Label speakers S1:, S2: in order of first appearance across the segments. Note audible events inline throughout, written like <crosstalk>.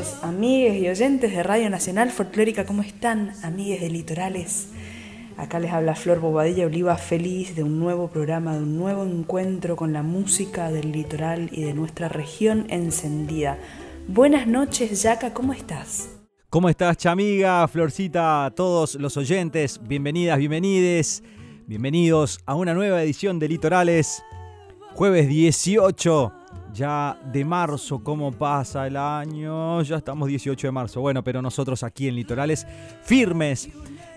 S1: Noches, amigues y oyentes de Radio Nacional Folclórica. ¿Cómo están, amigues de Litorales? Acá les habla Flor Bobadilla Oliva, feliz de un nuevo programa, de un nuevo encuentro con la música del litoral y de nuestra región encendida. Buenas noches, Yaca, ¿cómo estás?
S2: ¿Cómo estás, chamiga, Florcita, todos los oyentes? Bienvenidas, bienvenides, bienvenidos a una nueva edición de Litorales. Jueves 18 ya de marzo, ¿cómo pasa el año? Ya estamos 18 de marzo. Bueno, pero nosotros aquí en Litorales, firmes,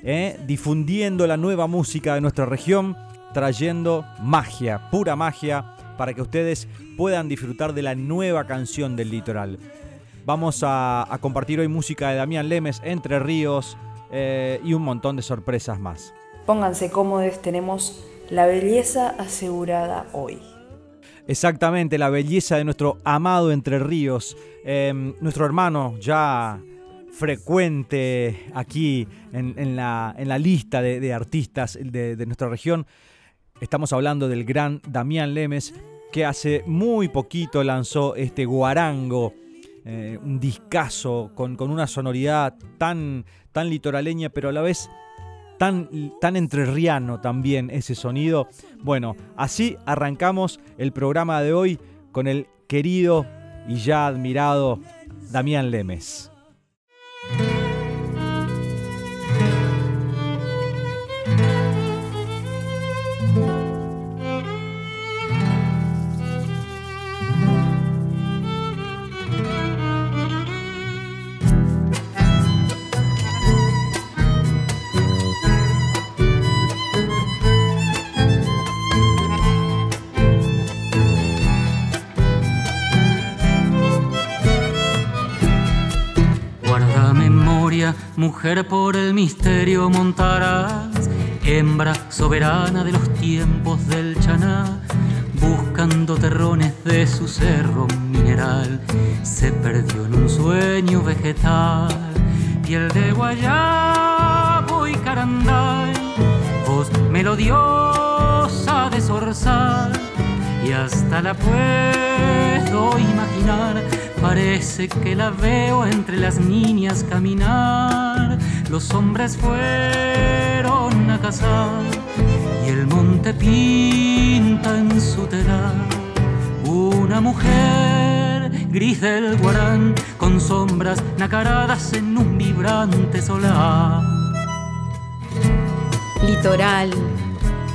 S2: ¿eh? difundiendo la nueva música de nuestra región, trayendo magia, pura magia, para que ustedes puedan disfrutar de la nueva canción del litoral. Vamos a, compartir hoy música de Damián Lemes, Entre Ríos eh, y un montón de sorpresas más.
S1: Pónganse cómodos, tenemos la belleza asegurada hoy.
S2: Exactamente, la belleza de nuestro amado Entre Ríos, em, nuestro hermano ya frecuente aquí en, la, lista de, artistas de, nuestra región. Estamos hablando del gran Damián Lemes, que hace muy poquito lanzó este guarango, eh, un discazo con, con, una sonoridad tan, tan litoraleña, pero a la vez tan, entrerriano también ese sonido. Bueno, así arrancamos el programa de hoy con el querido y ya admirado Damián Lemes.
S3: Por el misterio montarás, hembra soberana de los tiempos del chaná, buscando terrones de su cerro mineral, se perdió en un sueño vegetal, piel de guayabo y carandal, voz melodiosa de zorzal, y hasta la puedo imaginar Parece que la veo entre las niñas caminar. Los hombres fueron a cazar y el monte pinta en su telar una mujer gris del guarán con sombras nacaradas en un vibrante solar.
S4: Litoral,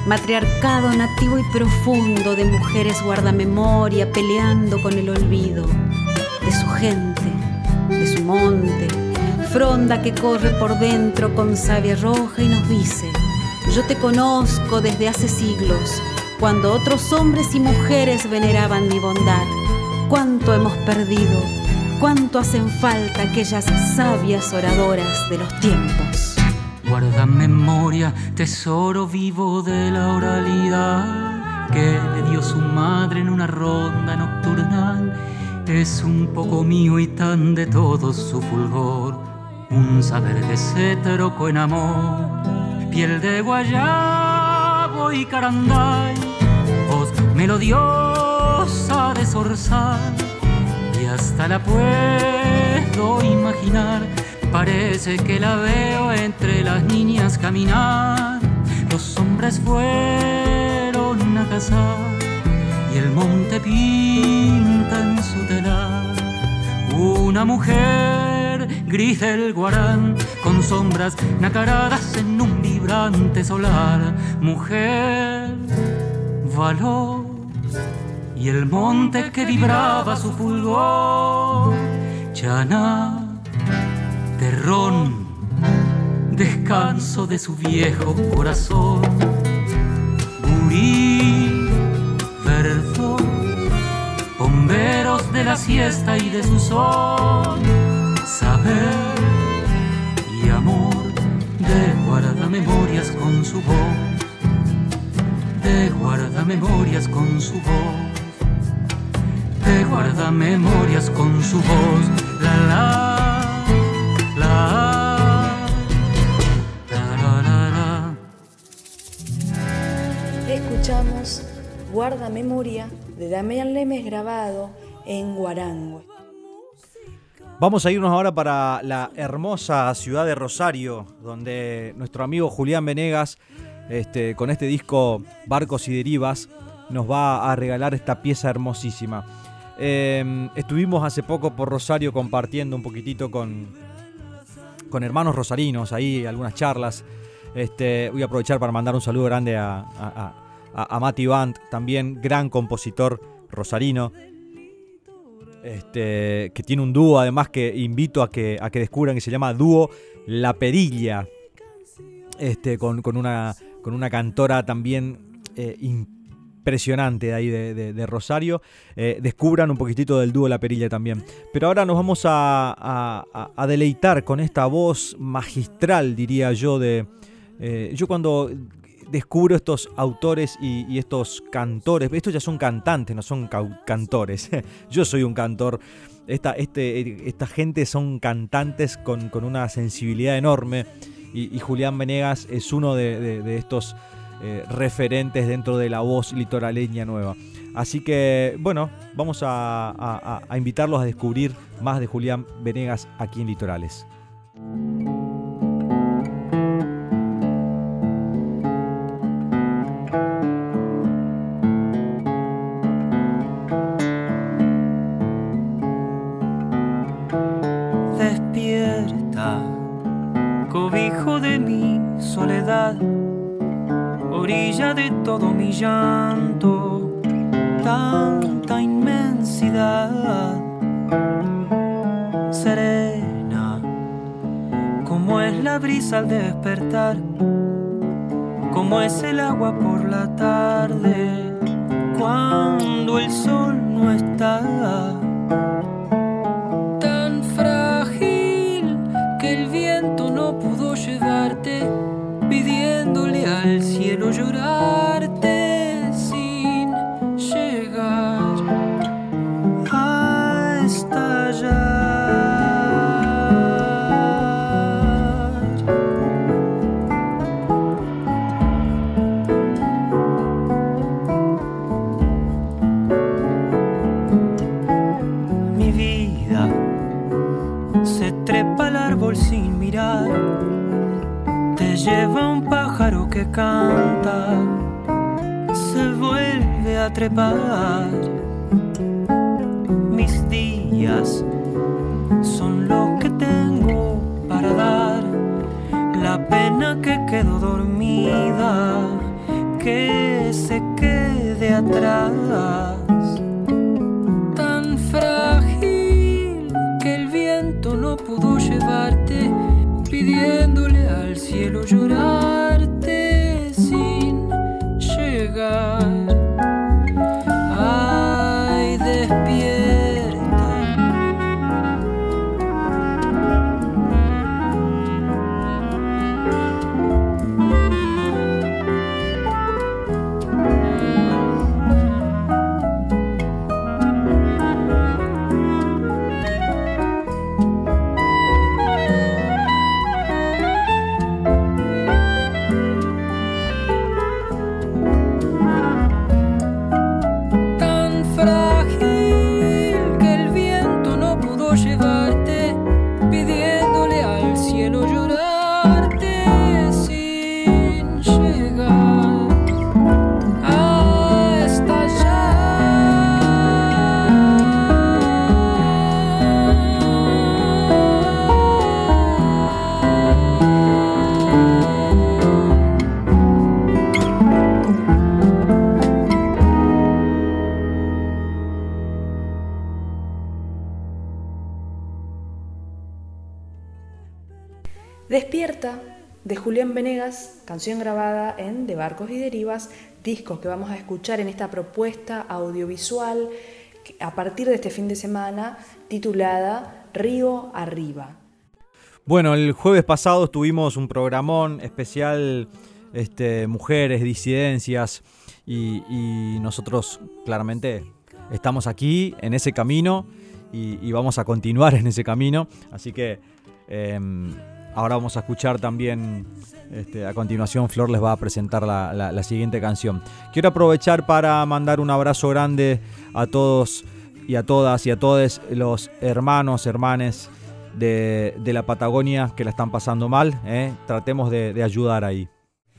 S4: matriarcado nativo y profundo de mujeres guardamemoria peleando con el olvido de su gente, de su monte, fronda que corre por dentro con savia roja y nos dice, yo te conozco desde hace siglos, cuando otros hombres y mujeres veneraban mi bondad. Cuánto hemos perdido, cuánto hacen falta aquellas sabias oradoras de los tiempos.
S3: Guarda memoria, tesoro vivo de la oralidad que le dio su madre en una ronda nocturnal. Es un poco mío y tan de todo su fulgor, un saber se trocó en amor, piel de guayabo y caranday, voz melodiosa de zorzal, y hasta la puedo imaginar, parece que la veo entre las niñas caminar, los hombres fueron a cazar y el monte pinta en su telar una mujer gris del guarán con sombras nacaradas en un vibrante solar. Mujer, valor y el monte que vibraba su fulgor. Chana, terrón, descanso de su viejo corazón. Burí, verdor, bomberos de la siesta y de su sol, saber y amor de guardamemorias con su voz, de guardamemorias con su voz, de guardamemorias con su voz, la, la.
S1: Guarda Memoria de Damián Lemes grabado en Guarango.
S2: Vamos a irnos ahora para la hermosa ciudad de Rosario, donde nuestro amigo Julián Venegas, este, con este disco Barcos y Derivas, nos va a regalar esta pieza hermosísima. Em, estuvimos hace poco por Rosario compartiendo un poquitito con, con hermanos rosarinos, ahí algunas charlas. Este, voy a aprovechar para mandar un saludo grande a, Mati Band, también gran compositor rosarino este, que tiene un dúo además que invito a que, a que descubran que se llama Dúo La Perilla, este, con, una, con una cantora también eh, impresionante ahí de, Rosario. Eh, descubran un poquitito del dúo La Perilla también. Pero ahora nos vamos a, a, deleitar con esta voz magistral, diría yo, de... Eh, yo cuando descubro estos autores y, estos cantores. Estos ya son cantantes, no son cantores. <laughs> Yo soy un cantor. Esta, este, esta gente son cantantes con, una sensibilidad enorme. Y, Julián Venegas es uno de, estos eh, referentes dentro de la voz litoraleña nueva. Así que, bueno, vamos a invitarlos a descubrir más de Julián Venegas aquí en Litorales.
S5: Orilla de todo mi llanto, tanta inmensidad, serena, como es la brisa al despertar, como es el agua por la tarde, cuando el sol no está. Que canta, se vuelve a trepar. Mis días son lo que tengo para dar, la pena que quedó dormida, que se quede atrás. Tan frágil que el viento no pudo llevarte pidiéndole al cielo llorarte
S1: grabada en De Barcos y Derivas, discos que vamos a escuchar en esta propuesta audiovisual a partir de este fin de semana titulada Río Arriba.
S2: Bueno, el jueves pasado tuvimos un programón especial este, Mujeres, Disidencias y, nosotros claramente estamos aquí en ese camino y, vamos a continuar en ese camino. Así que em, ahora vamos a escuchar también, este, a continuación Flor les va a presentar la, siguiente canción. Quiero aprovechar para mandar un abrazo grande a todos y a todas y a todos los hermanos, hermanes de, la Patagonia que la están pasando mal. ¿eh? Tratemos de ayudar ahí.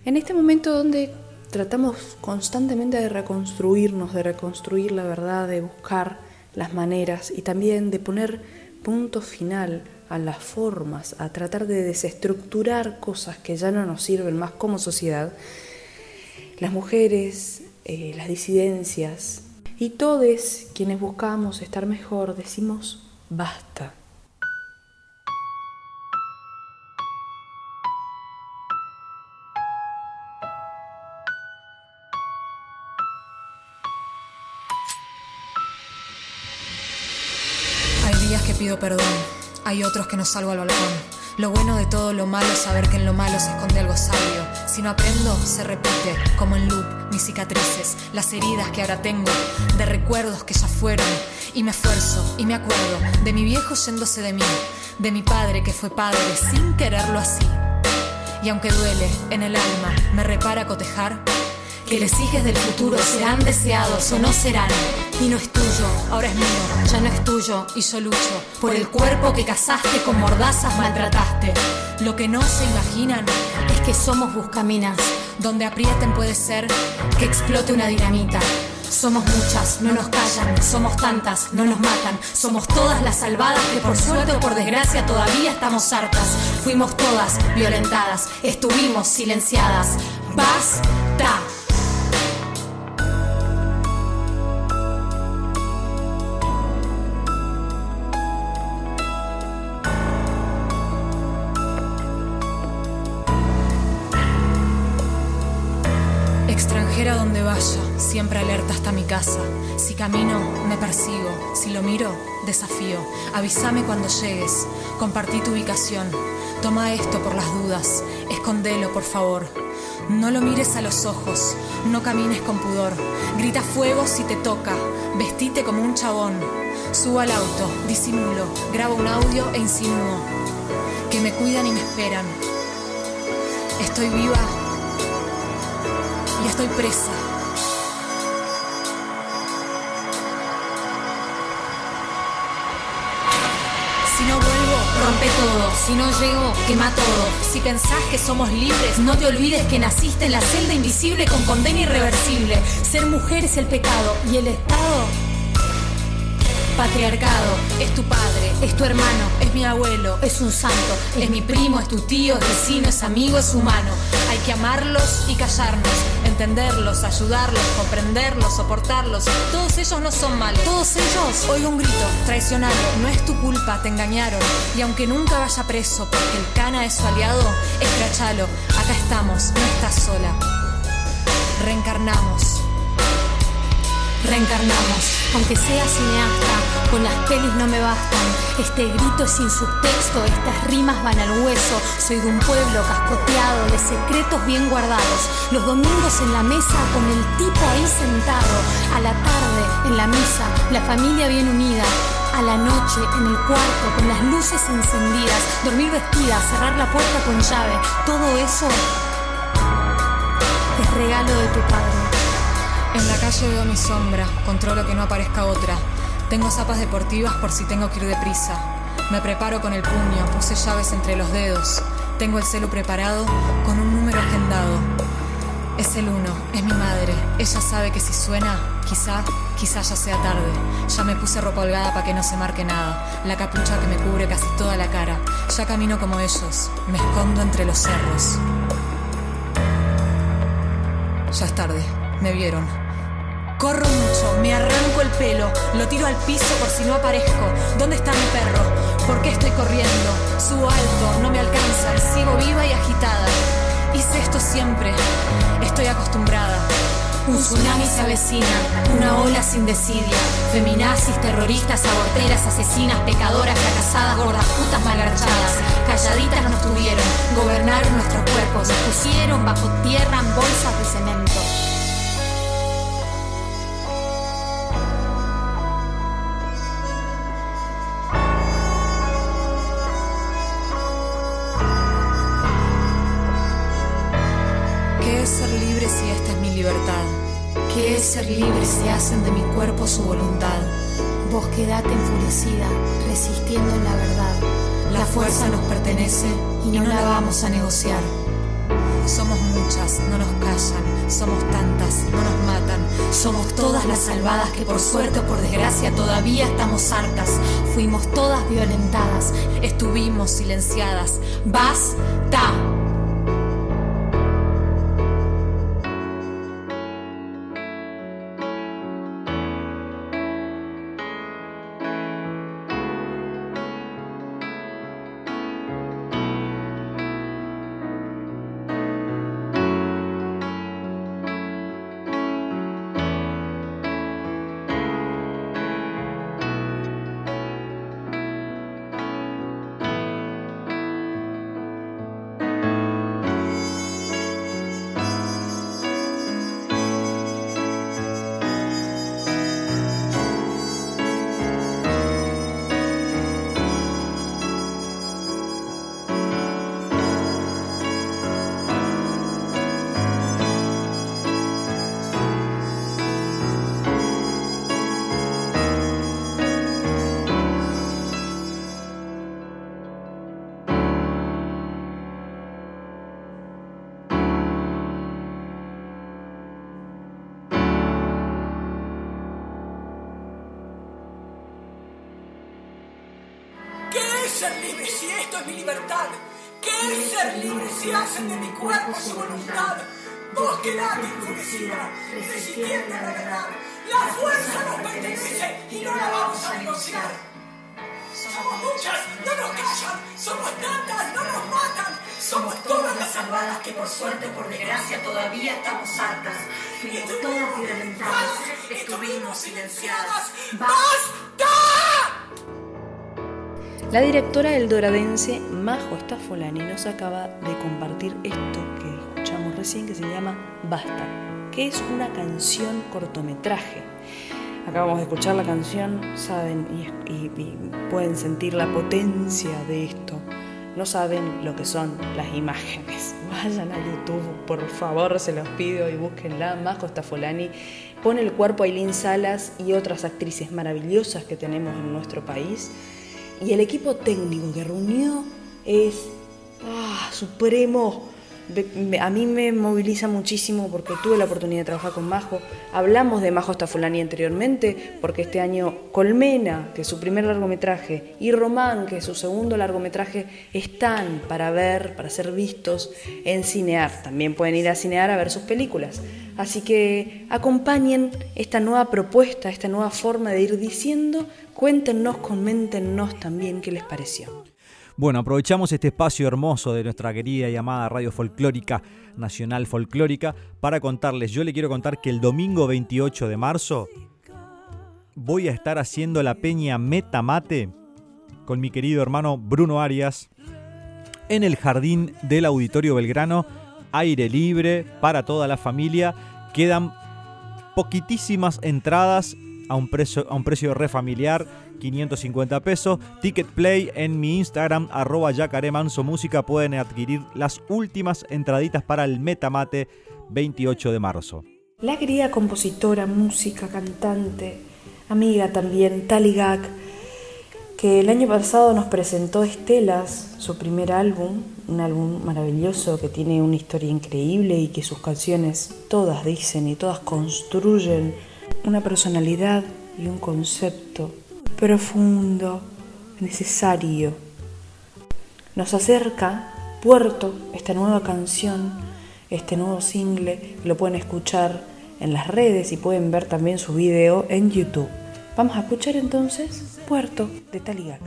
S1: En este momento donde tratamos constantemente de reconstruirnos, de reconstruir la verdad, de buscar las maneras y también de poner punto final a las formas, a tratar de desestructurar cosas que ya no nos sirven más como sociedad, las mujeres, eh, las disidencias y todos quienes buscamos estar mejor decimos basta.
S6: Hay otros que no salgo al balcón. Lo bueno de todo lo malo es saber que en lo malo se esconde algo sabio. Si no aprendo, se repite, como en loop, mis cicatrices, las heridas que ahora tengo, de recuerdos que ya fueron. Y me esfuerzo y me acuerdo de mi viejo yéndose de mí, de mi padre que fue padre sin quererlo así. Y aunque duele en el alma, me repara cotejar que les hijos del futuro serán deseados o no serán. Y no es tuyo, ahora es mío, ya no es tuyo y yo lucho por el cuerpo que cazaste con mordazas maltrataste. Lo que no se imaginan es que somos buscaminas, donde aprieten puede ser que explote una dinamita. Somos muchas, no nos callan, somos tantas, no nos matan, somos todas las salvadas que por suerte o por desgracia todavía estamos hartas. Fuimos todas violentadas, estuvimos silenciadas. Basta. Siempre alerta hasta mi casa. Si camino, me persigo. Si lo miro, desafío. Avísame cuando llegues. Compartí tu ubicación. Toma esto por las dudas. Escondelo, por favor. No lo mires a los ojos. No camines con pudor. Grita fuego si te toca. Vestite como un chabón. Subo al auto, disimulo, grabo un audio e insinúo. Que me cuidan y me esperan. Estoy viva y estoy presa. Si no llego, quema todo. Si pensás que somos libres, no te olvides que naciste en la celda invisible con condena irreversible. Ser mujer es el pecado y el Estado patriarcado. Es tu padre, es tu hermano, es mi abuelo, es un santo, es mi primo, es tu tío, es vecino, es amigo, es humano. Hay que amarlos y callarnos, entenderlos, ayudarlos, comprenderlos, soportarlos. Todos ellos no son malos. Todos ellos, oigo un grito, traicionaron. No es tu culpa, te engañaron. Y aunque nunca vaya preso porque el cana es su aliado, escrachalo. Acá estamos, no estás sola. Reencarnamos reencarnamos. Aunque sea cineasta, con las pelis no me bastan. Este grito es sin subtexto, estas rimas van al hueso. Soy de un pueblo cascoteado, de secretos bien guardados. Los domingos en la mesa con el tipo ahí sentado. A la tarde en la misa, la familia bien unida. A la noche en el cuarto con las luces encendidas. Dormir vestida, cerrar la puerta con llave. Todo eso es regalo de tu padre. En la calle veo mi sombra, controlo que no aparezca otra. Tengo zapas deportivas por si tengo que ir deprisa. Me preparo con el puño, puse llaves entre los dedos. Tengo el celu preparado con un número agendado. Es el uno, es mi madre. Ella sabe que si suena, quizá, quizá ya sea tarde. Ya me puse ropa holgada para que no se marque nada. La capucha que me cubre casi toda la cara. Ya camino como ellos, me escondo entre los cerros. Ya es tarde, me vieron. Corro mucho, me arranco el pelo, lo tiro al piso por si no aparezco. ¿Dónde está mi perro? ¿Por qué estoy corriendo? Subo alto, no me alcanza sigo viva y agitada. Hice esto siempre, estoy acostumbrada. Un tsunami se avecina, una ola sin desidia. Feminazis, terroristas, aborteras, asesinas, pecadoras, fracasadas, gordas, putas malgarchadas. Calladitas nos tuvieron, gobernaron nuestros cuerpos, nos pusieron bajo tierra en bolsas de cemento. Ser libre si hacen de mi cuerpo su voluntad?
S7: Vos quedate enfurecida, resistiendo en la verdad.
S6: La fuerza nos pertenece y no la vamos a negociar. Somos muchas, no nos callan, somos tantas, no nos matan. Somos todas las salvadas que por suerte o por desgracia todavía estamos hartas. Fuimos todas violentadas, estuvimos silenciadas. ¡Basta!
S8: Si esto es mi libertad? ¿Qué es ser libre si hacen de mi cuerpo su voluntad? Vos quedate enfurecida, resistiendo a la verdad. La fuerza nos pertenece y no la vamos a negociar. Somos muchas, no nos callan. Somos tantas, no nos matan. Somos todas las salvadas que por suerte o por desgracia todavía estamos hartas. Fuimos todas violentadas, estuvimos silenciadas. ¡Basta!
S1: La directora del doradense Majo Stafolani nos acaba de compartir esto que escuchamos recién que se llama Basta, que es una canción cortometraje. Acabamos de escuchar la canción, saben, y, pueden sentir la potencia de esto. No saben lo que son las imágenes. <laughs> Vayan a YouTube, por favor, se los pido y búsquenla. Majo Stafolani pone el cuerpo a Aileen Salas y otras actrices maravillosas que tenemos en nuestro país. Y el equipo técnico que reunió es ah, supremo. A mí me moviliza muchísimo porque tuve la oportunidad de trabajar con Majo. Hablamos de Majo Stafolani anteriormente porque este año Colmena, que es su primer largometraje, y Román, que es su segundo largometraje, están para ver, para ser vistos en Cinear. También pueden ir a Cinear a ver sus películas. Así que acompañen esta nueva propuesta, esta nueva forma de ir diciendo, cuéntenos, coméntenos también qué les pareció.
S2: Bueno, aprovechamos este espacio hermoso de nuestra querida y amada radio folclórica nacional folclórica para contarles, yo le quiero contar que el domingo 28 de marzo voy a estar haciendo la peña Metamate con mi querido hermano Bruno Arias en el jardín del Auditorio Belgrano, aire libre para toda la familia. Quedan poquitísimas entradas a un precio, a un precio re familiar, 550 pesos. Ticket Play en mi Instagram, arroba música, pueden adquirir las últimas entraditas para el Metamate 28 de marzo.
S1: La querida compositora, música, cantante, amiga también, Tali Gak, que el año pasado nos presentó Estelas, su primer álbum, un álbum maravilloso que tiene una historia increíble y que sus canciones todas dicen y todas construyen una personalidad y un concepto profundo, necesario. Nos acerca Puerto, esta nueva canción, este nuevo single, lo pueden escuchar en las redes y pueden ver también su video en YouTube. Vamos a escuchar entonces Puerto de Taligac.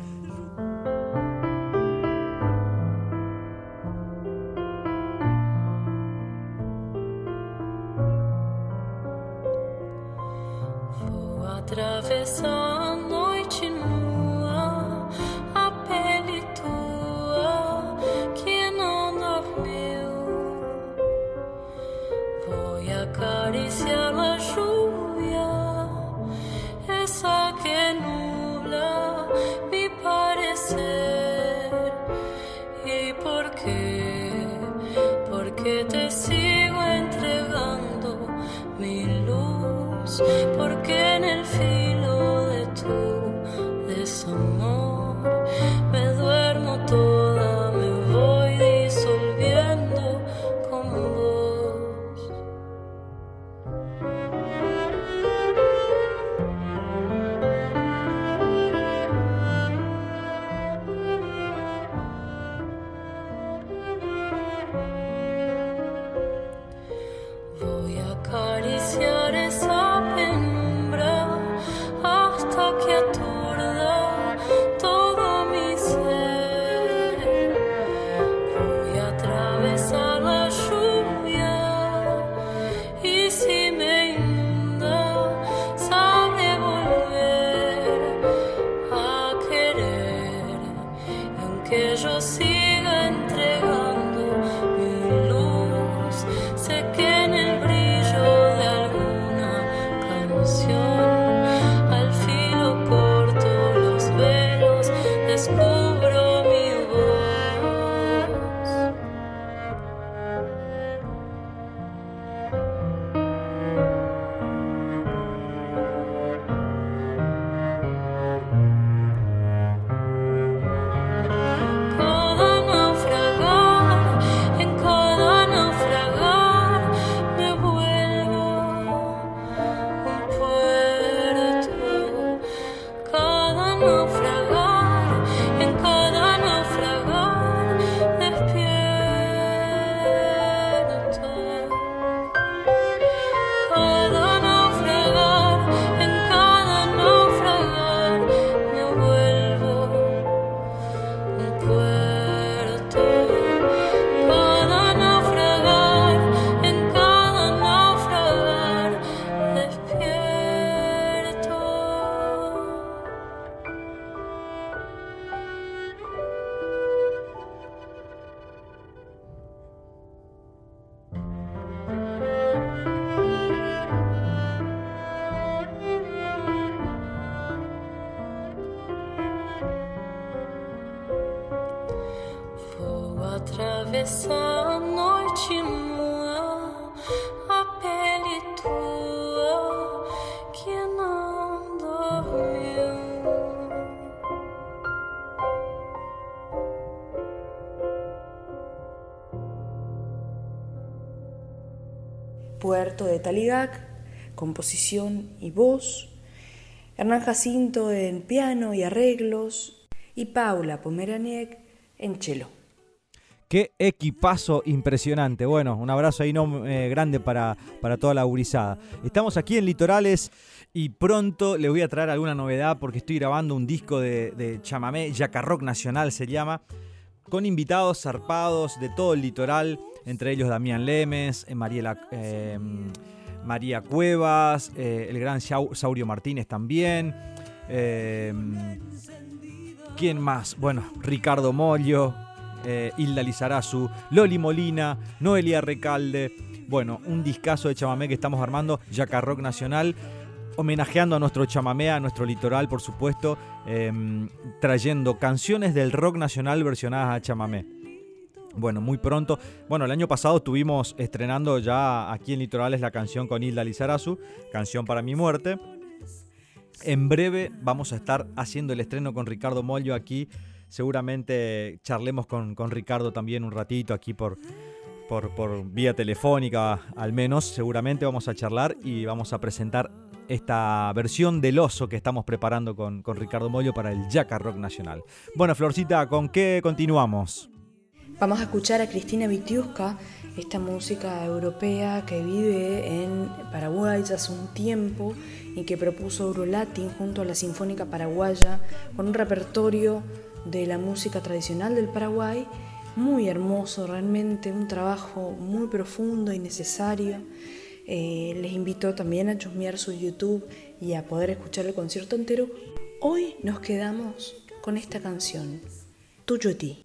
S1: De Taligac, composición y voz, Hernán Jacinto en piano y arreglos y Paula Pomeraniec en cello.
S2: Qué equipazo impresionante. Bueno, un abrazo ahí no, eh, grande para, para toda la gurizada. Estamos aquí en Litorales y pronto les voy a traer alguna novedad porque estoy grabando un disco de, de chamamé, Yacarrock Nacional se llama, con invitados zarpados de todo el litoral entre ellos Damián Lemes, eh, eh, María Cuevas, eh, el gran Saurio Martínez también. ¿Quién más? Bueno, Ricardo Mollo, Hilda Lizarazu, Loli Molina, Noelia Recalde. Bueno, un discazo de chamamé que estamos armando, Yaca Rock Nacional homenajeando a nuestro chamamé, a nuestro litoral, por supuesto, trayendo canciones del rock nacional versionadas a chamamé. Bueno, muy pronto. Bueno, el año pasado estuvimos estrenando ya aquí en Litorales la canción con Hilda Lizarazu, Canción para mi muerte. En breve vamos a estar haciendo el estreno con Ricardo Mollo aquí. Seguramente charlemos con, con Ricardo también un ratito aquí por, por, por, vía telefónica al menos. Seguramente vamos a charlar y vamos a presentar esta versión del oso que estamos preparando con, con Ricardo Mollo para el Jaca Rock Nacional. Bueno, Florcita, ¿con qué continuamos?
S1: Vamos a escuchar a Cristina Vitiusca, esta música europea que vive en Paraguay hace un tiempo y que propuso Eurolatin junto a la Sinfónica Paraguaya con un repertorio de la música tradicional del Paraguay muy hermoso, realmente un trabajo muy profundo y necesario. Eh, les invito también a chusmear su YouTube y a poder escuchar el concierto entero. Hoy nos quedamos con esta canción, Tuyo ti.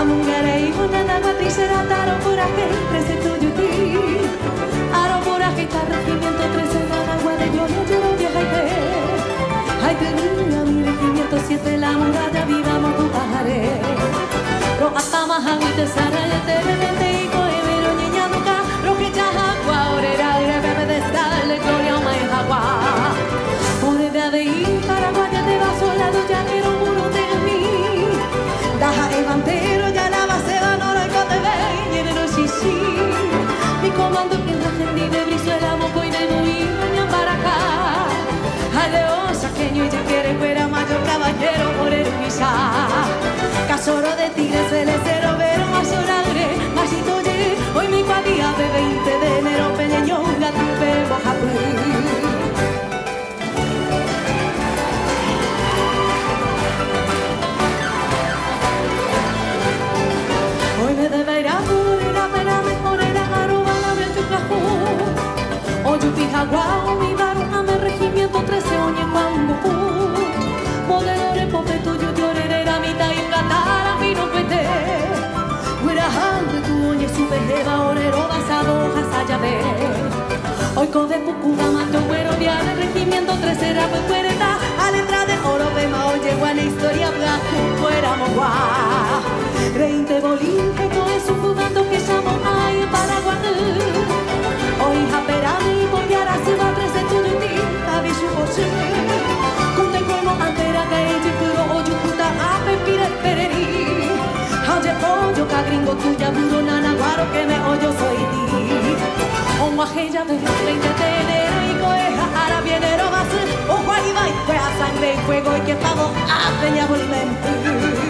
S9: A mulher é irmã da matriceira, tarou por aqui, preceito de ti. Aro por aqui, tá regimento, trece na água de Dios, no quiero viajar y ver. Ay, tenía mi regimiento, siete la muralla, vivamos tu pajaré. Ro hasta más agüite, sara, y te pisa. Casoro de tigre, llave. Oiko de pukuga mato güero de regimiento tres era cuerda pues a letra de oro de mao llegó a la historia blanca fuera moa. Reinte bolín que todo es un jugando que llamo ay paraguadú. Hoy japerami voy a se va tres de turuti tabisu bosu. Kunde kuemo antera gaeji puro oju kuta ape pire pereri. Haje ojo ka gringo tuya buro nana guaro que me oyo soy ti. On guajella de 20 de enero y coeja ahora viene O guayba y fue a sangre y fuego y que pavo a peña bolimento Collettivo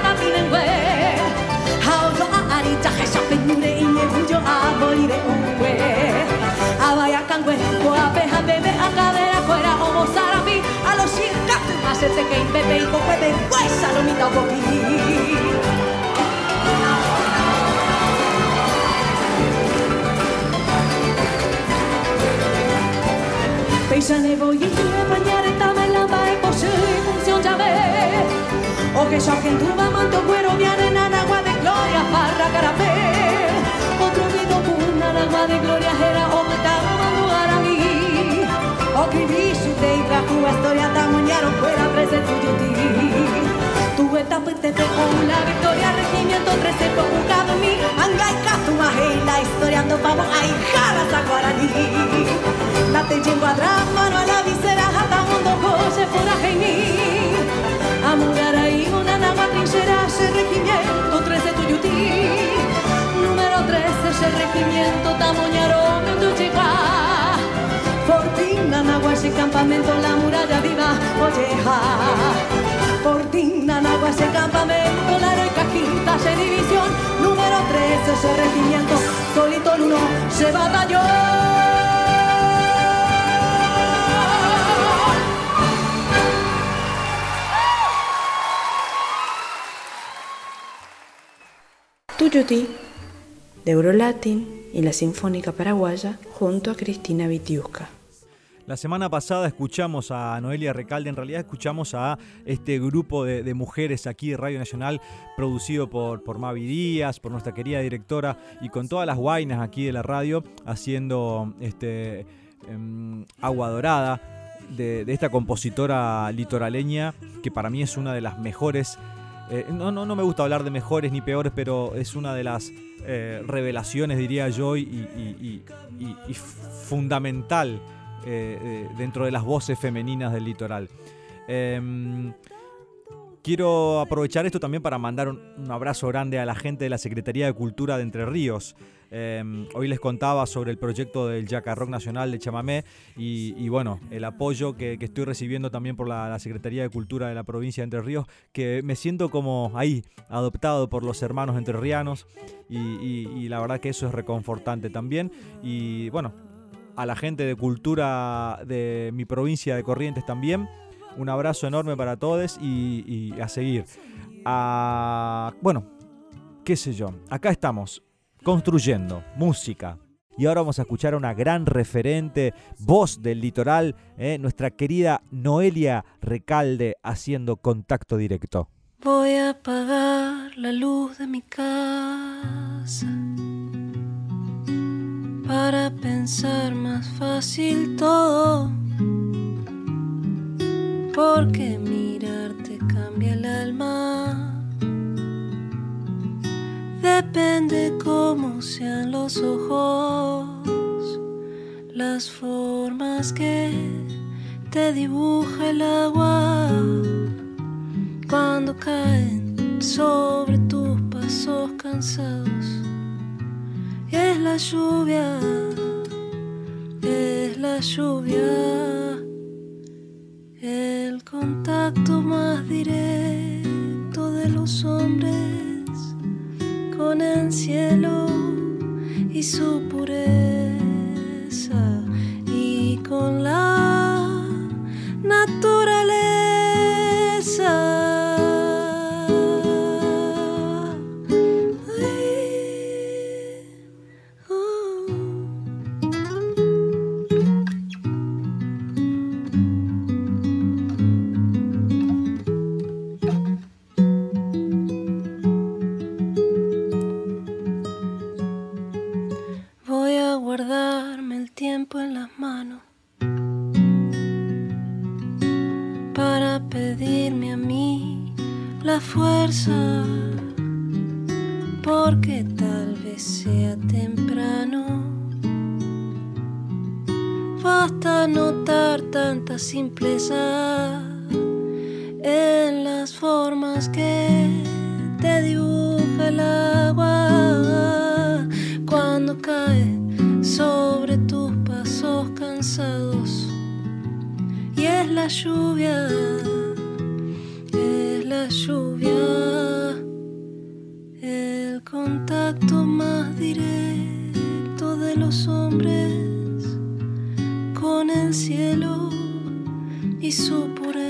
S9: chaje, chapeñure, y me bullo a morir un güey. A vaya cangüe, a peja, bebé, a cadera, fuera, homo, zarapi, a los a se te que bebé, y coque de huesa, lo mita un poquito. Paesane voglio bagnare tame la vai poche funzion già ve O so che tu va manto guero viene nana agua parra carapé Otro vido puna agua de gloria era o metaba mando a mí O che vi su te trajo la storia da mañana fuera prese tuyo ti. Tu etapa te con la victoria regimiento 13 con un mi Angai catu la historia ando pavo ai jara sa guaraní la te llevo a drama, no a la visera, hasta mundo coche por ajení. A ese regimiento tamoñaron en tu chica. Fortina, nagua, ese campamento, la muralla viva, olleja. Fortina, nagua, ese campamento, la heroica quinta, esa división. Número 13, ese regimiento, solito el uno, se batalló.
S1: Tuyuti, de Eurolatin y la Sinfónica Paraguaya junto a Cristina Vitiusca.
S2: La semana pasada escuchamos a Noelia Recalde, en realidad escuchamos a este grupo de, mujeres aquí de Radio Nacional, producido por, por Mavi Díaz, por nuestra querida directora y con todas las guainas aquí de la radio, haciendo este, em, agua dorada de esta compositora litoraleña, que para mí es una de las mejores eh, no, no, no me gusta hablar de mejores ni peores, pero es una de las eh, revelaciones, diría yo, y, fundamental eh, dentro de las voces femeninas del litoral. Em, quiero aprovechar esto también para mandar un abrazo grande a la gente de la Secretaría de Cultura de Entre Ríos. Eh, hoy les contaba sobre el proyecto del Yaca Rock Nacional de Chamamé y, bueno, el apoyo que, estoy recibiendo también por la, Secretaría de Cultura de la provincia de Entre Ríos, que me siento como ahí, adoptado por los hermanos entrerrianos y, y- y la verdad que eso es reconfortante también. Y bueno, a la gente de cultura de mi provincia de Corrientes también. Un abrazo enorme para todos y, y a seguir. A, bueno, qué sé yo, acá estamos construyendo música. Y ahora vamos a escuchar a una gran referente, voz del litoral, eh, nuestra querida Noelia Recalde haciendo contacto directo.
S10: Voy a apagar la luz de mi casa para pensar más fácil todo. Porque mirarte cambia el alma. Depende cómo sean los ojos, las formas que te dibuja el agua cuando caen sobre tus pasos cansados. Es la lluvia, es la lluvia, el contacto más directo de los hombres con el cielo y su pureza y con la naturaleza. La lluvia, es la lluvia, el contacto más directo de los hombres con el cielo y su pureza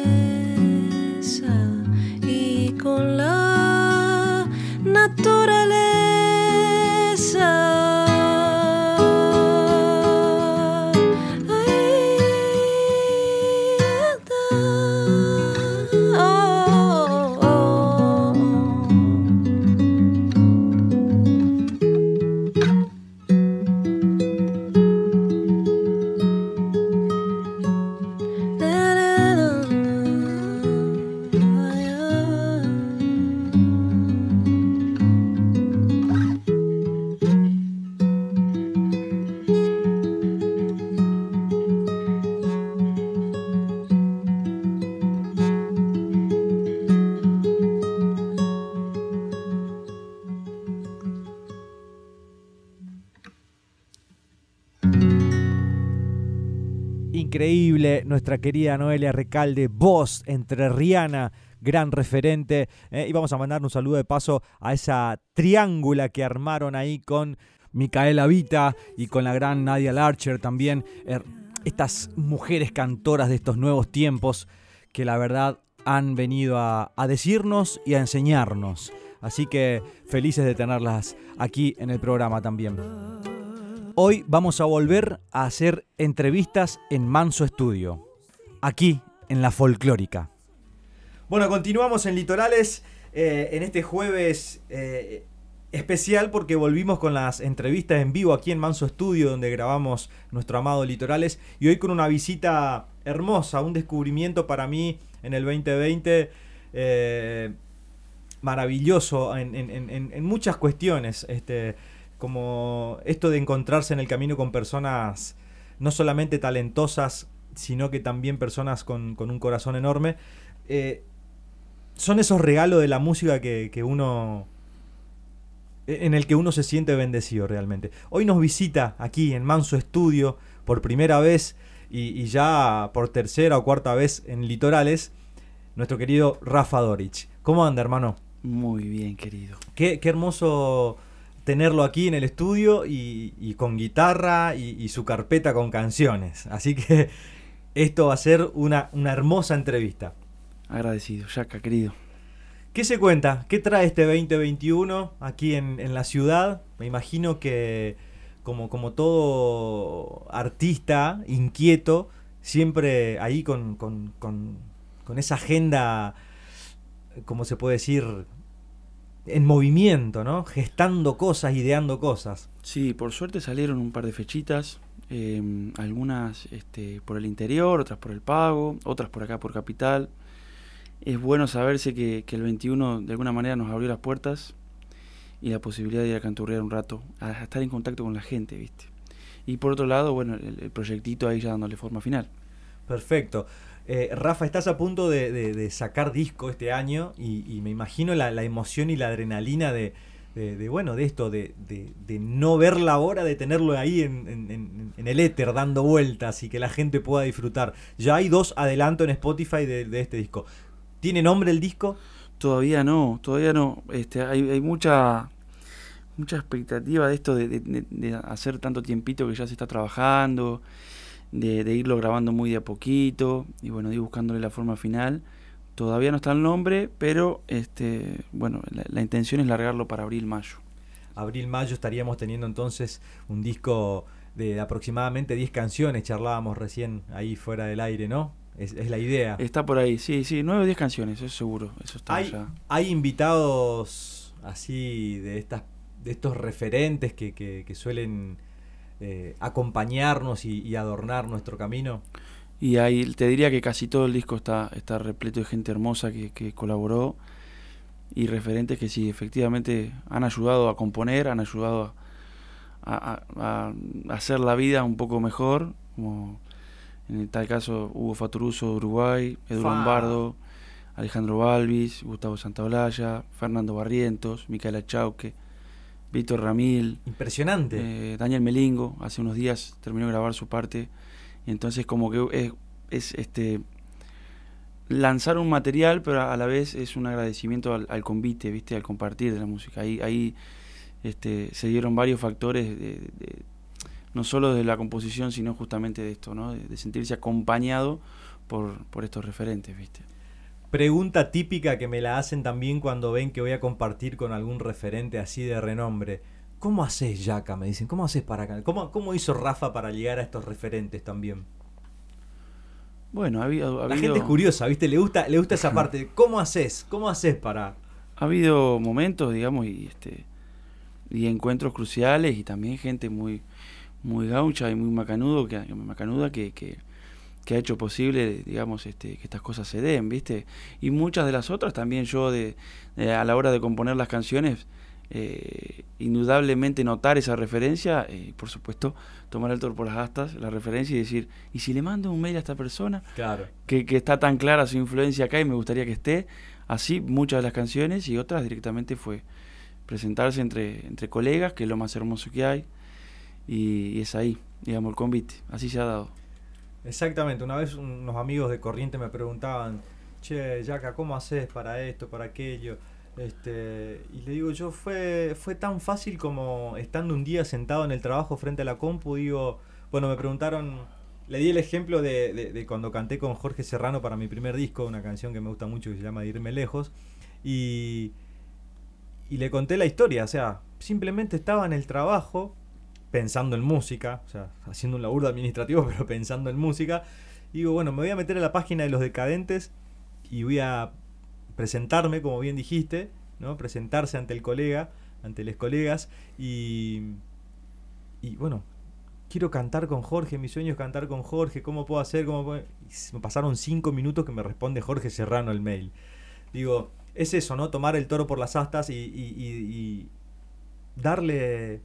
S10: y con la naturaleza.
S2: Increíble, nuestra querida Noelia Recalde, voz entrerriana, gran referente. eh, y vamos a mandar un saludo de paso a esa triángula que armaron ahí con Micaela Vita y con la gran Nadia Larcher también. eh, estas mujeres cantoras de estos nuevos tiempos que la verdad han venido a, a decirnos y a enseñarnos. Así que felices de tenerlas aquí en el programa también. Hoy vamos a volver a hacer entrevistas en Manso Estudio, aquí en la folclórica. Bueno, continuamos en Litorales eh, en este jueves eh, especial porque volvimos con las entrevistas en vivo aquí en Manso Estudio donde grabamos nuestro amado Litorales y hoy con una visita hermosa, un descubrimiento para mí en el 2020 eh, maravilloso en, en- muchas cuestiones. Este, como esto de encontrarse en el camino con personas no solamente talentosas, sino que también personas con, con un corazón enorme. Eh, son esos regalos de la música que, que uno. en el que uno se siente bendecido realmente. Hoy nos visita aquí en Manso Estudio por primera vez y, y ya por tercera o cuarta vez en Litorales, nuestro querido Rafa Dorich. ¿Cómo anda, hermano?
S11: Muy bien, querido.
S2: Qué, qué hermoso tenerlo aquí en el estudio y, y con guitarra y, y su carpeta con canciones. Así que <laughs> esto va a ser una, una hermosa entrevista.
S11: Agradecido, Yaka, querido.
S2: ¿Qué se cuenta? ¿Qué trae este 2021 aquí en, en la ciudad? Me imagino que como, como todo artista inquieto, siempre ahí con, con, con, con esa agenda, como se puede decir, en movimiento, ¿no? Gestando cosas, ideando cosas.
S11: Sí, por suerte salieron un par de fechitas, eh, algunas este, por el interior, otras por el pago, otras por acá por capital. Es bueno saberse que, que el 21 de alguna manera nos abrió las puertas y la posibilidad de ir a canturrear un rato, a estar en contacto con la gente, ¿viste? Y por otro lado, bueno, el, el proyectito ahí ya dándole forma final.
S2: Perfecto. Eh, Rafa, estás a punto de, de- de sacar disco este año y, me imagino la, emoción y la adrenalina de, de, bueno, de esto, de, de, no ver la hora de tenerlo ahí en, el éter dando vueltas y que la gente pueda disfrutar. Ya hay dos adelantos en Spotify de, este disco. ¿Tiene nombre el disco?
S11: Todavía no, todavía no. Este, hay, hay mucha mucha expectativa de esto de, hacer tanto tiempito que ya se está trabajando, de, irlo grabando muy de a poquito y bueno, de ir buscándole la forma final. Todavía no está el nombre, pero este, bueno, la, intención es largarlo para abril-mayo.
S2: Abril-mayo estaríamos teniendo entonces un disco de aproximadamente 10 canciones, charlábamos recién ahí fuera del aire, ¿no? Es, la idea.
S11: Está por ahí, sí, sí, 9 o 10 canciones, eso seguro. Eso está
S2: hay, hay invitados así de estas de estos referentes que, que, suelen eh, acompañarnos y, adornar nuestro camino?
S11: Y ahí te diría que casi todo el disco está, está repleto de gente hermosa que, que colaboró y referentes que sí, efectivamente han ayudado a componer, han ayudado a, a, hacer la vida un poco mejor, como en tal caso Hugo Faturuso de Uruguay, Edu Lombardo, Alejandro Balvis, Gustavo Santaolalla, Fernando Barrientos, Micaela Chauque, Víctor Ramil.
S2: Impresionante.
S11: Eh, Daniel Melingo, hace unos días terminó de grabar su parte. Y entonces como que es, este lanzar un material, pero a la vez es un agradecimiento al, convite, ¿viste? al compartir de la música. Ahí, ahí este, se dieron varios factores, de, no solo de la composición, sino justamente de esto, ¿no? de, sentirse acompañado por, por estos referentes. ¿viste?
S2: Pregunta típica que me la hacen también cuando ven que voy a compartir con algún referente así de renombre. ¿Cómo haces, Yaka? Me dicen, ¿cómo haces para ¿Cómo, ¿Cómo hizo Rafa para llegar a estos referentes también?
S11: Bueno, ha habido,
S2: La gente es curiosa, ¿viste? Le gusta, le gusta esa parte. <laughs> ¿Cómo haces? ¿Cómo haces para...?
S11: Ha habido momentos, digamos, y este y encuentros cruciales y también gente muy muy gaucha y muy macanudo que macanuda que, que que ha hecho posible, digamos, este, que estas cosas se den, ¿viste? Y muchas de las otras también yo, de, a la hora de componer las canciones, eh, indudablemente notar esa referencia y, eh, por supuesto, tomar el toro por las astas, la referencia y decir, ¿y si le mando un mail a esta persona?
S2: Claro.
S11: Que, que está tan clara su influencia acá y me gustaría que esté. Así muchas de las canciones y otras directamente fue presentarse entre, entre colegas, que es lo más hermoso que hay, y, y es ahí, digamos, el convite. Así se ha dado.
S2: Exactamente, una vez unos amigos de Corriente me preguntaban, che, Yaka, ¿cómo haces para esto, para aquello? Este, y le digo, yo fue, fue tan fácil como estando un día sentado en el trabajo frente a la compu, digo, bueno, me preguntaron, le di el ejemplo de, de, cuando canté con Jorge Serrano para mi primer disco, una canción que me gusta mucho que se llama Irme Lejos, y, y le conté la historia, o sea, simplemente estaba en el trabajo, pensando en música, o sea, haciendo un laburo administrativo, <laughs> pero pensando en música. digo, bueno, me voy a meter a la página de los decadentes y voy a presentarme, como bien dijiste, ¿no? Presentarse ante el colega, ante los colegas y, y bueno, quiero cantar con Jorge, mi sueño es cantar con Jorge, ¿cómo puedo hacer? ¿Cómo me pasaron cinco minutos que me responde Jorge Serrano el mail. Digo, es eso, ¿no? Tomar el toro por las astas y, y darle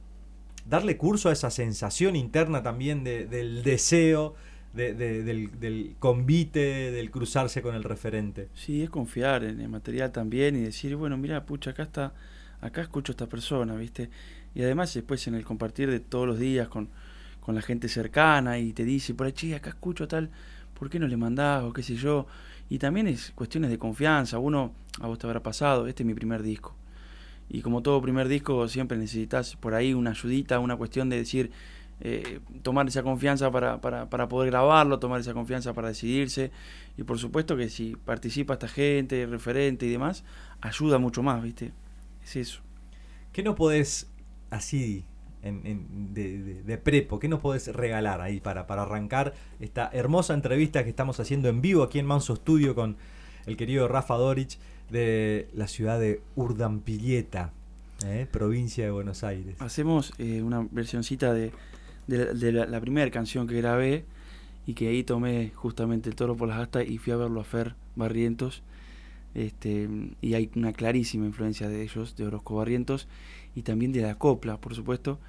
S2: darle curso a esa sensación interna también del deseo, del, convite, del cruzarse con el referente.
S11: Sí, es confiar en el material también y decir, bueno, mira, pucha, acá está, acá escucho a esta persona, ¿viste? Y además después en el compartir de todos los días con, con la gente cercana y te dice, por ahí, acá escucho tal, ¿por qué no le mandás o qué sé yo? Y también es cuestiones de confianza, uno, a vos te habrá pasado, este es mi primer disco y como todo primer disco siempre necesitas por ahí una ayudita, una cuestión de decir, eh, tomar esa confianza para, para, para, poder grabarlo, tomar esa confianza para decidirse y por supuesto que si participa esta gente, referente y demás, ayuda mucho más, ¿viste? Es eso.
S2: ¿Qué no podés así de, prepo, qué nos podés regalar ahí para, para arrancar esta hermosa entrevista que estamos haciendo en vivo aquí en Manso Studio con el querido Rafa Dorich? De la ciudad de Urdampilleta, ¿eh? provincia de Buenos Aires.
S11: Hacemos eh, una versioncita de, de, la, primera canción que grabé y que ahí tomé justamente el toro por las astas y fui a verlo a Fer Barrientos. Este, y hay una clarísima influencia de ellos, de Orozco Barrientos, y también de la copla, por supuesto.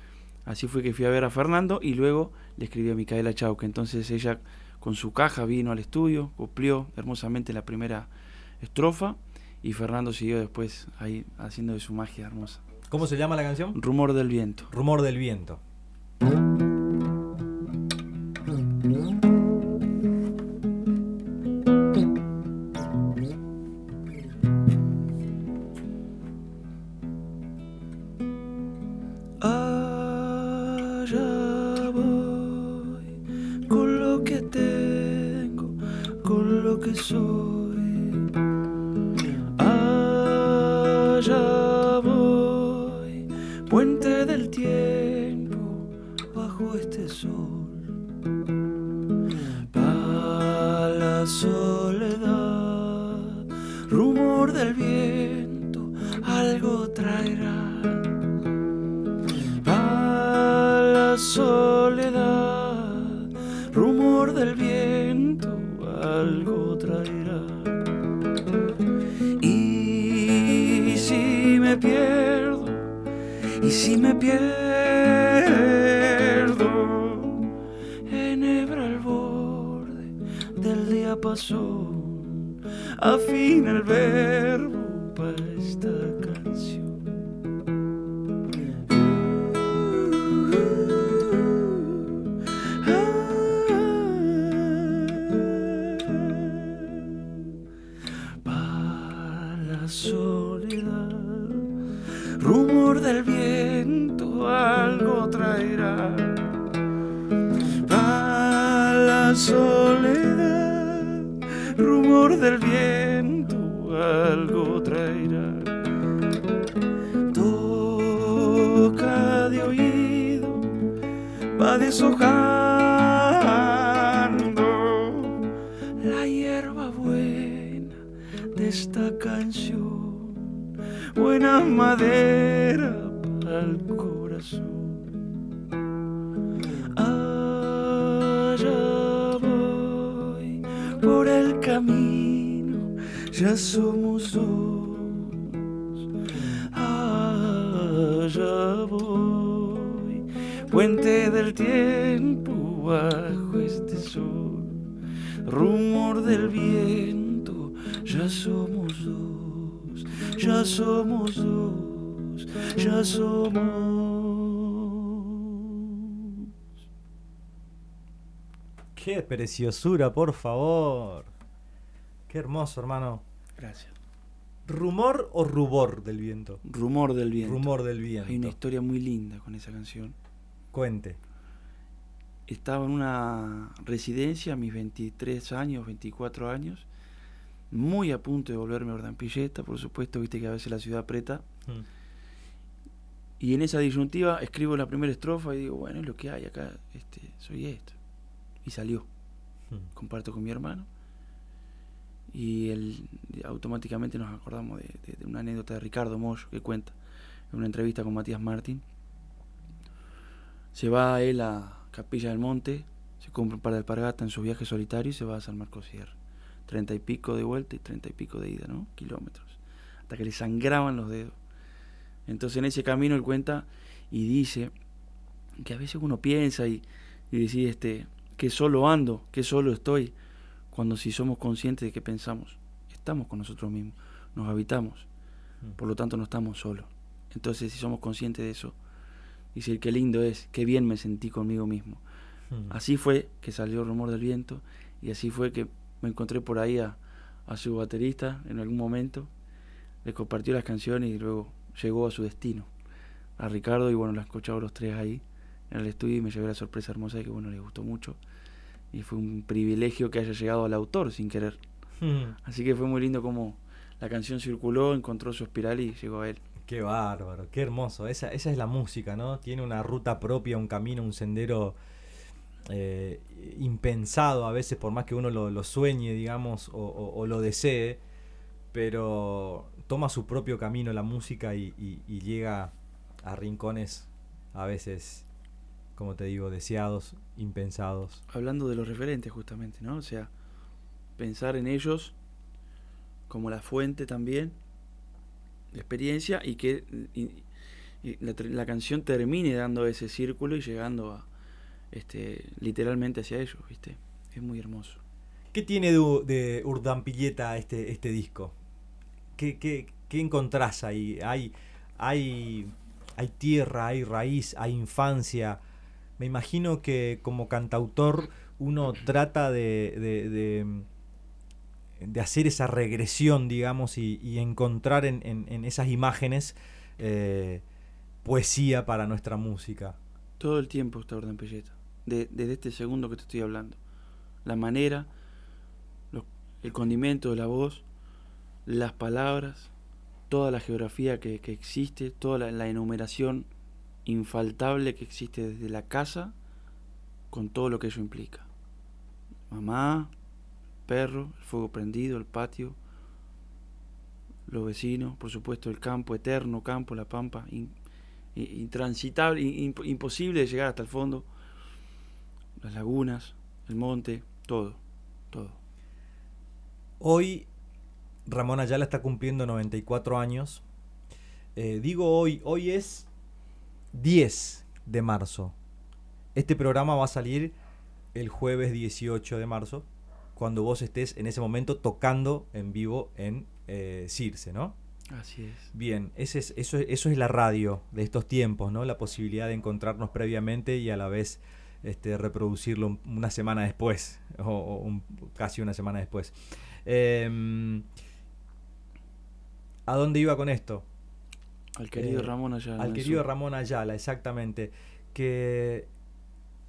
S11: Así fue que fui a ver a Fernando y luego le escribí a Micaela Chauque. Entonces ella con su caja vino al estudio, coplió hermosamente la primera estrofa y Fernando siguió después ahí haciendo de su magia hermosa.
S2: ¿Cómo se llama la canción?
S11: Rumor del viento.
S2: Rumor del viento.
S5: Allá voy, puente del tiempo, bajo este sol. Si me pierdo, enhebra el borde del diapasón, afina el verbo del tiempo bajo este sol, rumor del viento, ya somos dos, ya somos dos, ya somos.
S2: Qué preciosura, por favor. Qué hermoso, hermano.
S11: Gracias.
S2: ¿Rumor o rubor del viento?
S11: Rumor del viento.
S2: Rumor del viento.
S11: Hay una historia muy linda con esa canción.
S2: Cuente.
S11: Estaba en una residencia a mis 23 años, 24 años, muy a punto de volverme a Ordampilleta, por supuesto, viste que a veces la ciudad aprieta.
S2: Mm.
S11: Y en esa disyuntiva escribo la primera estrofa y digo, bueno, es lo que hay acá, este, soy esto. Y salió.
S2: Mm.
S11: Comparto con mi hermano. Y él, automáticamente nos acordamos de, de- de una anécdota de Ricardo Moyo que cuenta en una entrevista con Matías Martín. Se va él a Capilla del Monte, se compra un par de alpargatas en su viaje solitario y se va a San Marcos Sierra. Treinta y pico de vuelta y treinta y pico de ida, ¿no? Kilómetros. Hasta que le sangraban los dedos. Entonces en ese camino él cuenta y dice que a veces uno piensa y, y decide este, que solo ando, que solo estoy, cuando si somos conscientes de que pensamos, estamos con nosotros mismos, nos habitamos, por lo tanto no estamos solos. Entonces si somos conscientes de eso, dice, qué lindo es, qué bien me sentí conmigo mismo.
S2: Mm.
S11: Así fue que salió Rumor del Viento y así fue que me encontré por ahí a, a su baterista en algún momento, le compartió las canciones y luego llegó a su destino, a Ricardo y bueno, la escuchaba los tres ahí en el estudio y me llevé la sorpresa hermosa de que bueno, le gustó mucho y fue un privilegio que haya llegado al autor sin querer.
S2: Mm.
S11: Así que fue muy lindo como la canción circuló, encontró su espiral y llegó a él.
S2: Qué bárbaro, qué hermoso. Esa, esa es la música, ¿no? Tiene una ruta propia, un camino, un sendero eh, impensado a veces, por más que uno lo, sueñe, digamos, o, o- lo desee, pero toma su propio camino la música y, y- y llega a rincones a veces, como te digo, deseados, impensados.
S11: Hablando de los referentes justamente, ¿no? O sea, pensar en ellos como la fuente también experiencia y que la, canción termine dando ese círculo y llegando a este literalmente hacia ellos, ¿viste? Es muy hermoso.
S2: ¿Qué tiene de, de Urdampilleta este, este disco? ¿Qué, qué, qué encontrás ahí? ¿Hay, hay, hay tierra, hay raíz, hay infancia. Me imagino que como cantautor uno trata de, hacer esa regresión, digamos, y, encontrar en, en, esas imágenes eh, poesía para nuestra música.
S11: Todo el tiempo está Orden Pelleta, desde este segundo que te estoy hablando. La manera, el condimento de la voz, las palabras, toda la geografía que, existe, toda la, enumeración infaltable que existe desde la casa, con todo lo que ello implica. Mamá, perro, el fuego prendido, el patio, los vecinos, por supuesto el campo, eterno campo, la pampa, intransitable, imposible de llegar hasta el fondo, las lagunas, el monte, todo, todo.
S2: Hoy Ramón Ayala está cumpliendo 94 años. Eh, digo hoy, hoy es 10 de marzo. Este programa va a salir el jueves 18 de marzo, cuando vos estés en ese momento tocando en vivo en eh, Circe, ¿no?
S11: Así es.
S2: Bien, ese es, eso, eso es la radio de estos tiempos, ¿no? La posibilidad de encontrarnos previamente y a la vez este, reproducirlo una semana después, o, casi una semana después. Em, ¿A dónde iba con esto?
S11: Al querido eh, Ramón Ayala.
S2: Al querido Ramón Ayala, exactamente. Que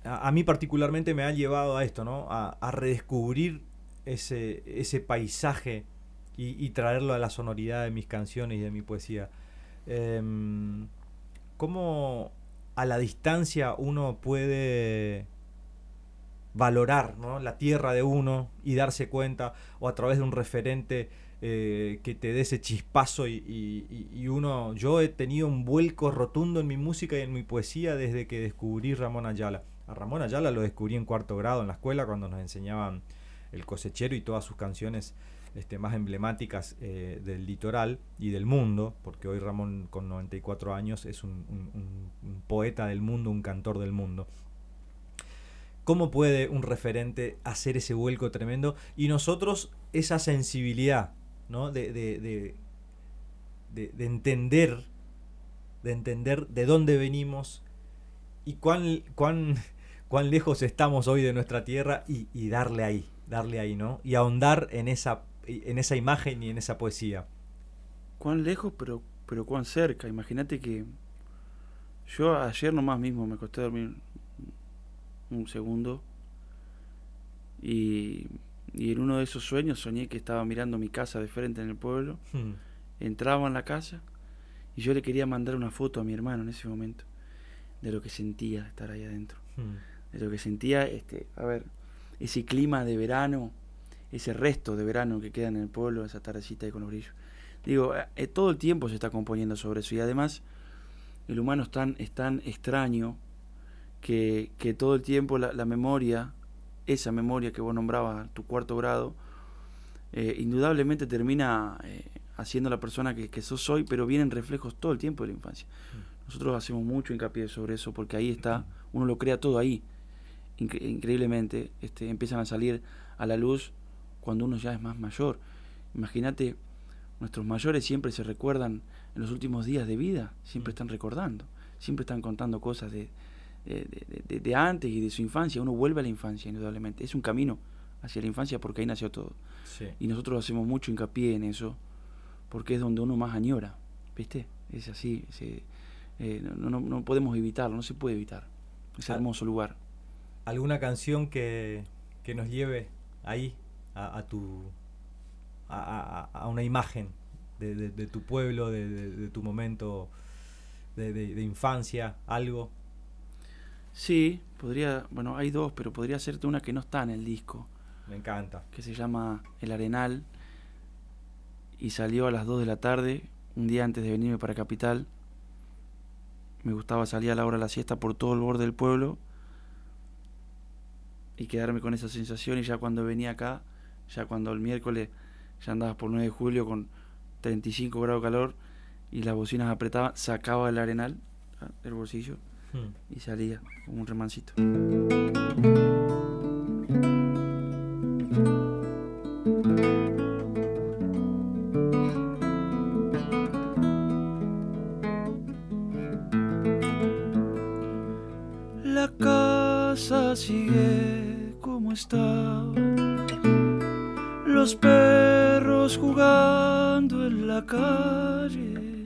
S2: a, mí particularmente me ha llevado a esto, ¿no? A, redescubrir ese, ese paisaje y, traerlo a la sonoridad de mis canciones y de mi poesía. Em, ¿Cómo a la distancia uno puede valorar la tierra de uno y darse cuenta, o a través de un referente eh, que te dé ese chispazo y, uno, yo he tenido un vuelco rotundo en mi música y en mi poesía desde que descubrí Ramón Ayala. A Ramón Ayala lo descubrí en cuarto grado en la escuela cuando nos enseñaban el cosechero y todas sus canciones este, más emblemáticas eh, del litoral y del mundo, porque hoy Ramón con 94 años es un, poeta del mundo, un cantor del mundo. ¿Cómo puede un referente hacer ese vuelco tremendo? Y nosotros esa sensibilidad, ¿no? De, de, de, entender, de entender de dónde venimos y cuán, cuán, cuán lejos estamos hoy de nuestra tierra y, y darle ahí, darle ahí, ¿no? Y ahondar en esa en esa imagen y en esa poesía.
S11: Cuán lejos, pero, pero cuán cerca. Imagínate que yo ayer nomás mismo me acosté a dormir un segundo y, y, en uno de esos sueños soñé que estaba mirando mi casa de frente en el pueblo. Hmm. Entraba en la casa y yo le quería mandar una foto a mi hermano en ese momento de lo que sentía estar ahí adentro. Hmm. De lo que sentía, este, a ver, ese clima de verano ese resto de verano que queda en el pueblo, esa tardecita ahí con los brillos. Digo, eh, eh, todo el tiempo se está componiendo sobre eso y además el humano es tan, es tan extraño que, que, todo el tiempo la, memoria, esa memoria que vos nombrabas, tu cuarto grado, eh, indudablemente termina haciendo la persona que, que sos hoy, pero vienen reflejos todo el tiempo de la infancia. Nosotros hacemos mucho hincapié sobre eso porque ahí está, uno lo crea todo ahí. Increíblemente, este, empiezan a salir a la luz cuando uno ya es más mayor. Imagínate, nuestros mayores siempre se recuerdan en los últimos días de vida, siempre mm. están recordando, siempre están contando cosas de, de, antes y de su infancia. Uno vuelve a la infancia, indudablemente. Es un camino hacia la infancia porque ahí nació todo. Y nosotros hacemos mucho hincapié en eso porque es donde uno más añora. ¿Viste? Es así. Eh, no, no, no, podemos evitarlo, no se puede evitar. Es hermoso lugar.
S2: ¿Alguna canción que, que nos lleve ahí a, tu a, una imagen de, tu pueblo, de, tu momento de, infancia, algo.
S11: Sí, podría, bueno, hay dos, pero podría hacerte una que no está en el disco.
S2: Me encanta.
S11: Que se llama El Arenal y salió a las 2 de la tarde, un día antes de venirme para Capital. Me gustaba salir a la hora de la siesta por todo el borde del pueblo y quedarme con esa sensación y ya cuando venía acá ya cuando el miércoles ya andabas por 9 de julio con 35 grados de calor y las bocinas apretaban, sacaba el arenal del bolsillo hmm. y salía como un remancito. Los perros jugando en la calle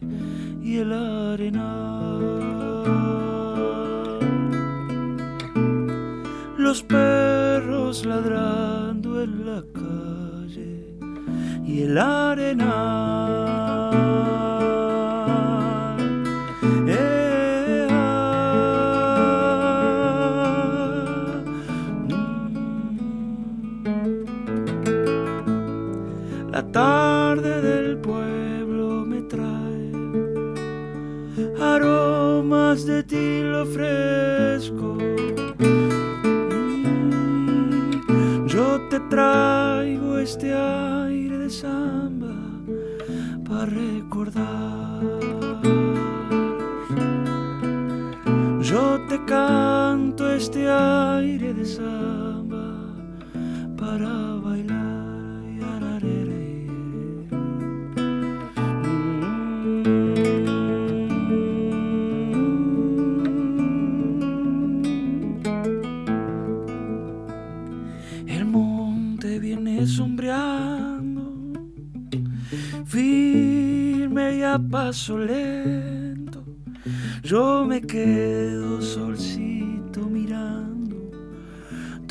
S11: y el arenal. Los perros ladrando en la calle y el arenal. Canto este aire de samba para bailar. El monte viene sombreando, firme y a paso lento. Yo me quedo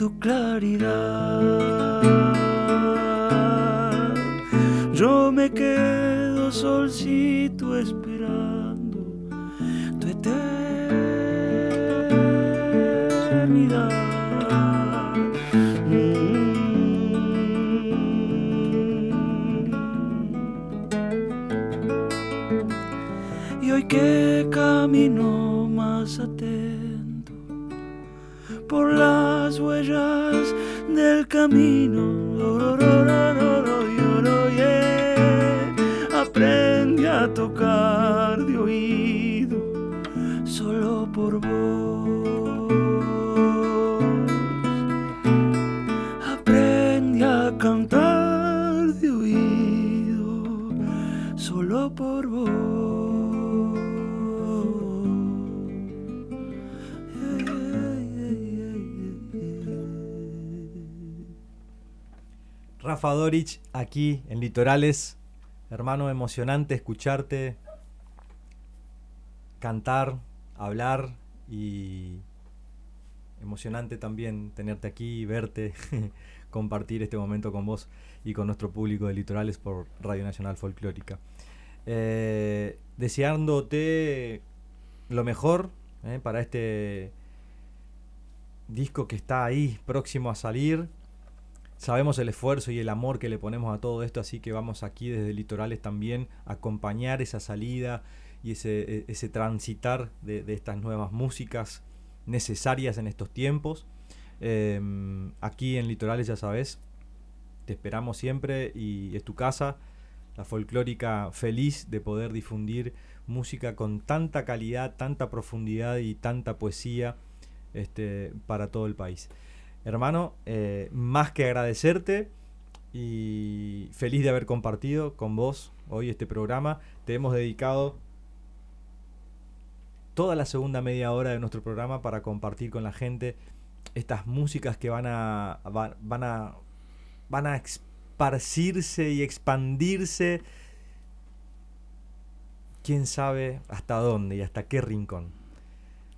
S11: tu claridad. Yo me quedo solcito esperando tu eternidad. Y hoy que camino huellas del camino. Aprende a tocar de oído solo por vos.
S2: Rafa aquí en Litorales. Hermano, emocionante escucharte cantar, hablar y emocionante también tenerte aquí verte, <laughs> compartir este momento con vos y con nuestro público de Litorales por Radio Nacional Folclórica. Eh, deseándote lo mejor eh, para este disco que está ahí próximo a salir. Sabemos el esfuerzo y el amor que le ponemos a todo esto, así que vamos aquí desde Litorales también a acompañar esa salida y ese, e, transitar de, estas nuevas músicas necesarias en estos tiempos. Eh, aquí en Litorales, ya sabes, te esperamos siempre y es tu casa, la folclórica feliz de poder difundir música con tanta calidad, tanta profundidad y tanta poesía este, para todo el país. Hermano, eh, más que agradecerte y feliz de haber compartido con vos hoy este programa. Te hemos dedicado toda la segunda media hora de nuestro programa para compartir con la gente estas músicas que van a, van, a, van a esparcirse y expandirse quién sabe hasta dónde y hasta qué rincón.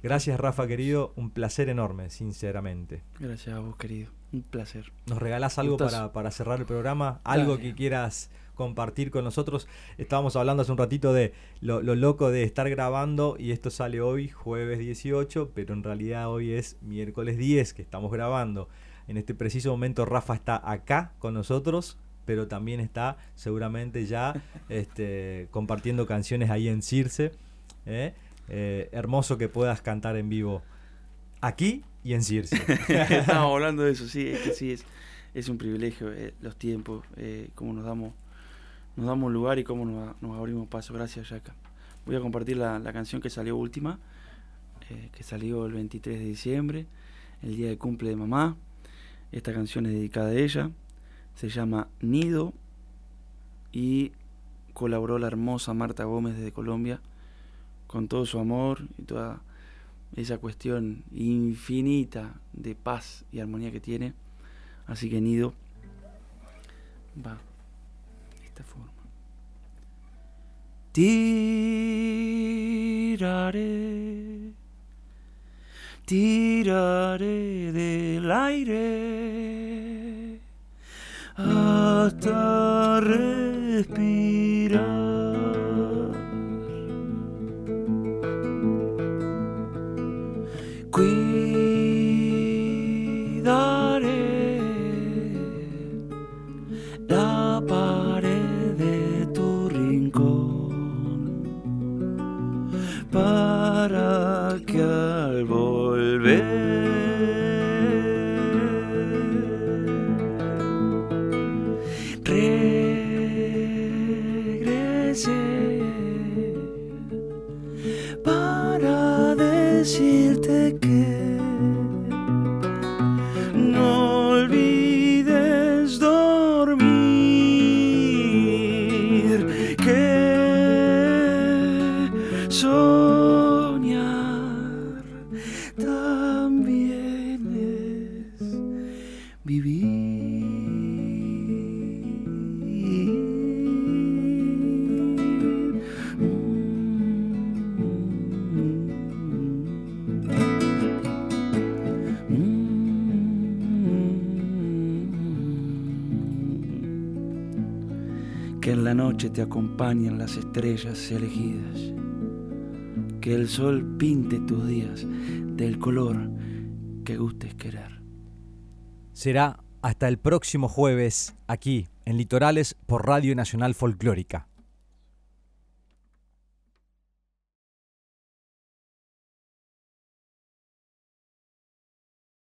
S2: Gracias Rafa querido, un placer enorme, sinceramente.
S12: Gracias a vos querido, un placer.
S2: ¿Nos regalás algo para, para, cerrar el programa? ¿Algo que quieras compartir con nosotros? Estábamos hablando hace un ratito de lo, lo, loco de estar grabando y esto sale hoy, jueves 18, pero en realidad hoy es miércoles 10 que estamos grabando. En este preciso momento Rafa está acá con nosotros, pero también está seguramente ya <laughs> este, compartiendo canciones ahí en Circe. ¿eh? Eh, hermoso que puedas cantar en vivo aquí y en Circe. <laughs>
S12: Estamos <laughs> hablando de eso, sí, es que sí, es, es un privilegio eh, los tiempos, eh, cómo nos damos, nos damos lugar y cómo nos, nos abrimos paso. Gracias, Yaka. Voy a compartir la, la canción que salió última, eh, que salió el 23 de diciembre, el día de cumple de mamá. Esta canción es dedicada a ella, se llama Nido y colaboró la hermosa Marta Gómez desde Colombia con todo su amor y toda
S11: esa cuestión infinita de paz y armonía que tiene. Así que Nido va de esta forma. Tiraré, tiraré del aire hasta respirar. Acompañen las estrellas elegidas. Que el sol pinte tus días del color que gustes querer.
S2: Será hasta el próximo jueves aquí en Litorales por Radio Nacional Folclórica.